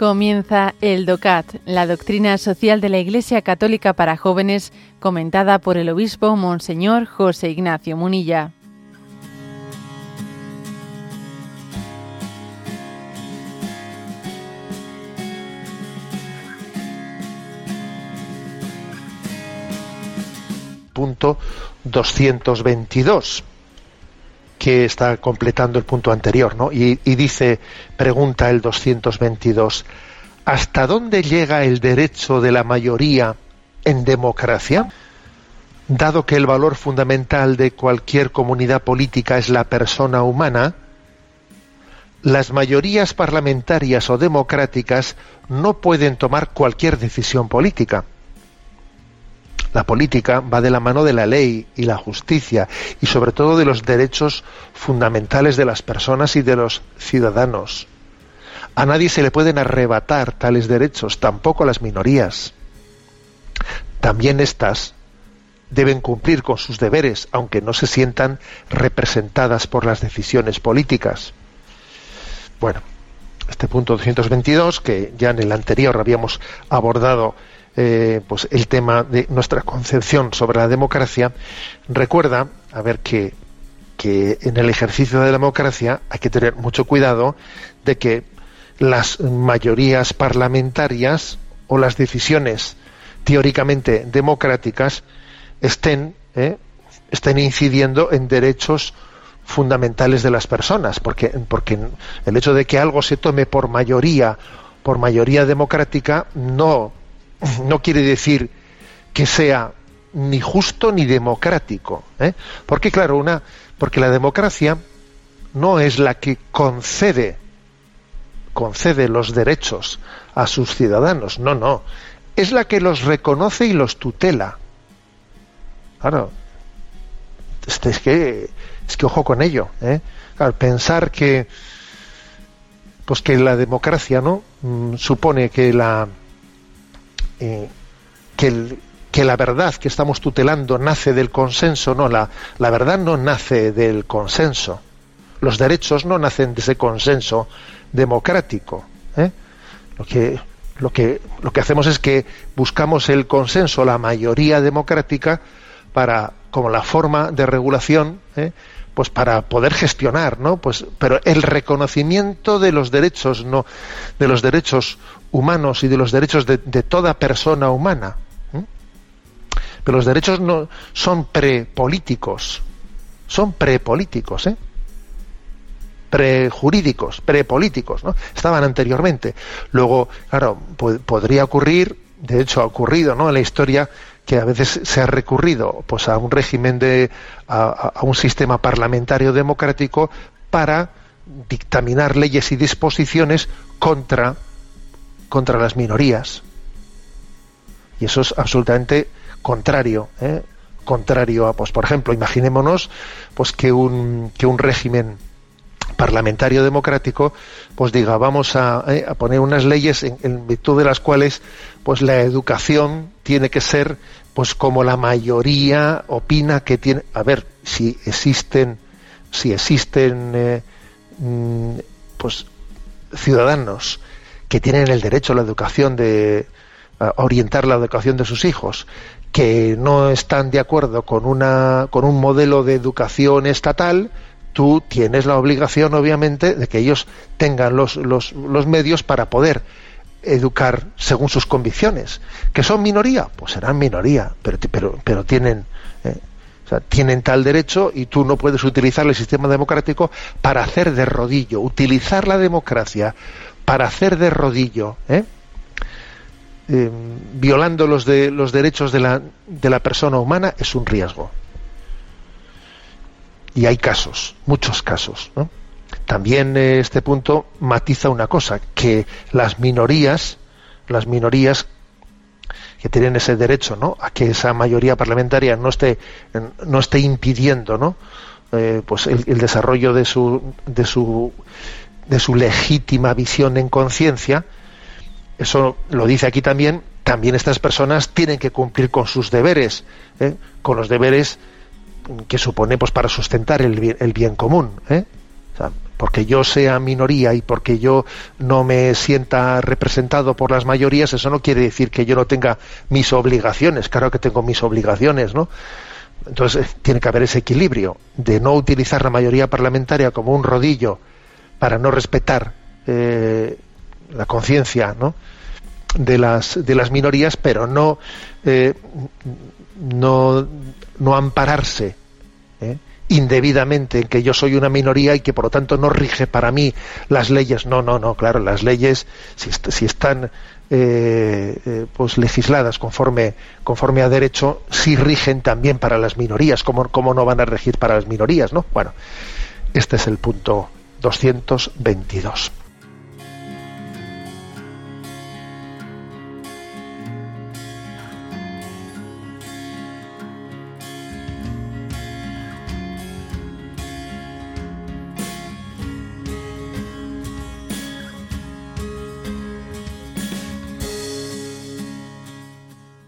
Comienza el DOCAT, la doctrina social de la Iglesia Católica para jóvenes, comentada por el obispo Monseñor José Ignacio Munilla. Punto 222 que está completando el punto anterior, ¿no? Y, dice, pregunta el 222, ¿hasta dónde llega el derecho de la mayoría en democracia? Dado que el valor fundamental de cualquier comunidad política es la persona humana, las mayorías parlamentarias o democráticas no pueden tomar cualquier decisión política la política va de la mano de la ley y la justicia y sobre todo de los derechos fundamentales de las personas y de los ciudadanos. A nadie se le pueden arrebatar tales derechos, tampoco a las minorías. También éstas deben cumplir con sus deberes, aunque no se sientan representadas por las decisiones políticas. Bueno, este punto 222, que ya en el anterior habíamos abordado eh, pues el tema de nuestra concepción sobre la democracia, recuerda, a ver, que, que en el ejercicio de la democracia hay que tener mucho cuidado de que las mayorías parlamentarias o las decisiones teóricamente democráticas estén, eh, estén incidiendo en derechos fundamentales de las personas, porque, porque el hecho de que algo se tome por mayoría, por mayoría democrática, no no quiere decir que sea ni justo ni democrático. ¿eh? Porque, claro, una, porque la democracia no es la que concede, concede los derechos a sus ciudadanos, no, no. Es la que los reconoce y los tutela. Claro. Este, es que, es que ojo con ello. ¿eh? pensar que, pues que la democracia, ¿no? Mm, supone que la, eh, que, que, la verdad que estamos tutelando nace del consenso, no, la, la verdad no nace del consenso. Los derechos no nacen de ese consenso democrático. ¿eh? Lo, que, lo, que, lo que hacemos es que buscamos el consenso, la mayoría democrática, para, como la forma de regulación, ¿eh? pues para poder gestionar, ¿no? Pues, pero el reconocimiento de los derechos, no, de los derechos humanos y de los derechos de, toda persona humana. Pero los derechos no son prepolíticos, son prepolíticos, ¿eh? prejurídicos, prepolíticos, ¿no? Estaban anteriormente. Luego, claro, podría ocurrir, de hecho ha ocurrido, ¿no? En la historia que a veces se ha recurrido, pues, a un régimen de, a un sistema parlamentario democrático para dictaminar leyes y disposiciones contra contra las minorías. Y eso es absolutamente contrario, ¿eh? contrario a, pues, por ejemplo, imaginémonos pues que un, que un régimen parlamentario democrático pues diga vamos a, ¿eh? poner unas leyes en, virtud de las cuales pues la educación tiene que ser pues como la mayoría opina que tiene a ver si existen si existen eh, mm, pues ciudadanos que tienen el derecho a la educación de orientar la educación de sus hijos, que no están de acuerdo con una con un modelo de educación estatal, tú tienes la obligación, obviamente, de que ellos tengan los, los, los medios para poder educar según sus convicciones. ¿Que son minoría? Pues serán minoría, pero, pero, pero tienen, eh, tienen tal derecho y tú no puedes utilizar el sistema democrático para hacer de rodillo. Utilizar la democracia para hacer de rodillo, ¿eh? Eh, violando los, de, los derechos de la, de la persona humana, es un riesgo. Y hay casos, muchos casos. También eh, este punto matiza una cosa, que las minorías, las minorías que tienen ese derecho ¿no? a que esa mayoría parlamentaria no esté, no esté impidiendo ¿no? pues el, el, desarrollo de su, de su de su legítima visión en conciencia, eso lo dice aquí también, también estas personas tienen que cumplir con sus deberes, ¿eh? con los deberes que supone pues, para sustentar el bien, común. ¿eh? porque yo sea minoría y porque yo no me sienta representado por las mayorías, eso no quiere decir que yo no tenga mis obligaciones. Claro que tengo mis obligaciones, ¿no? Entonces eh, tiene que haber ese equilibrio de no utilizar la mayoría parlamentaria como un rodillo para no respetar eh, la conciencia ¿no? De, las, de las minorías, pero no, eh, no, no ampararse indebidamente en que yo soy una minoría y que por lo tanto no rige para mí las leyes. No, no, no, claro, las leyes, si, si están eh, eh, pues legisladas conforme, conforme a derecho, sí rigen también para las minorías. ¿Cómo, ¿Cómo no van a regir para las minorías? ¿no? Bueno, este es el punto 222.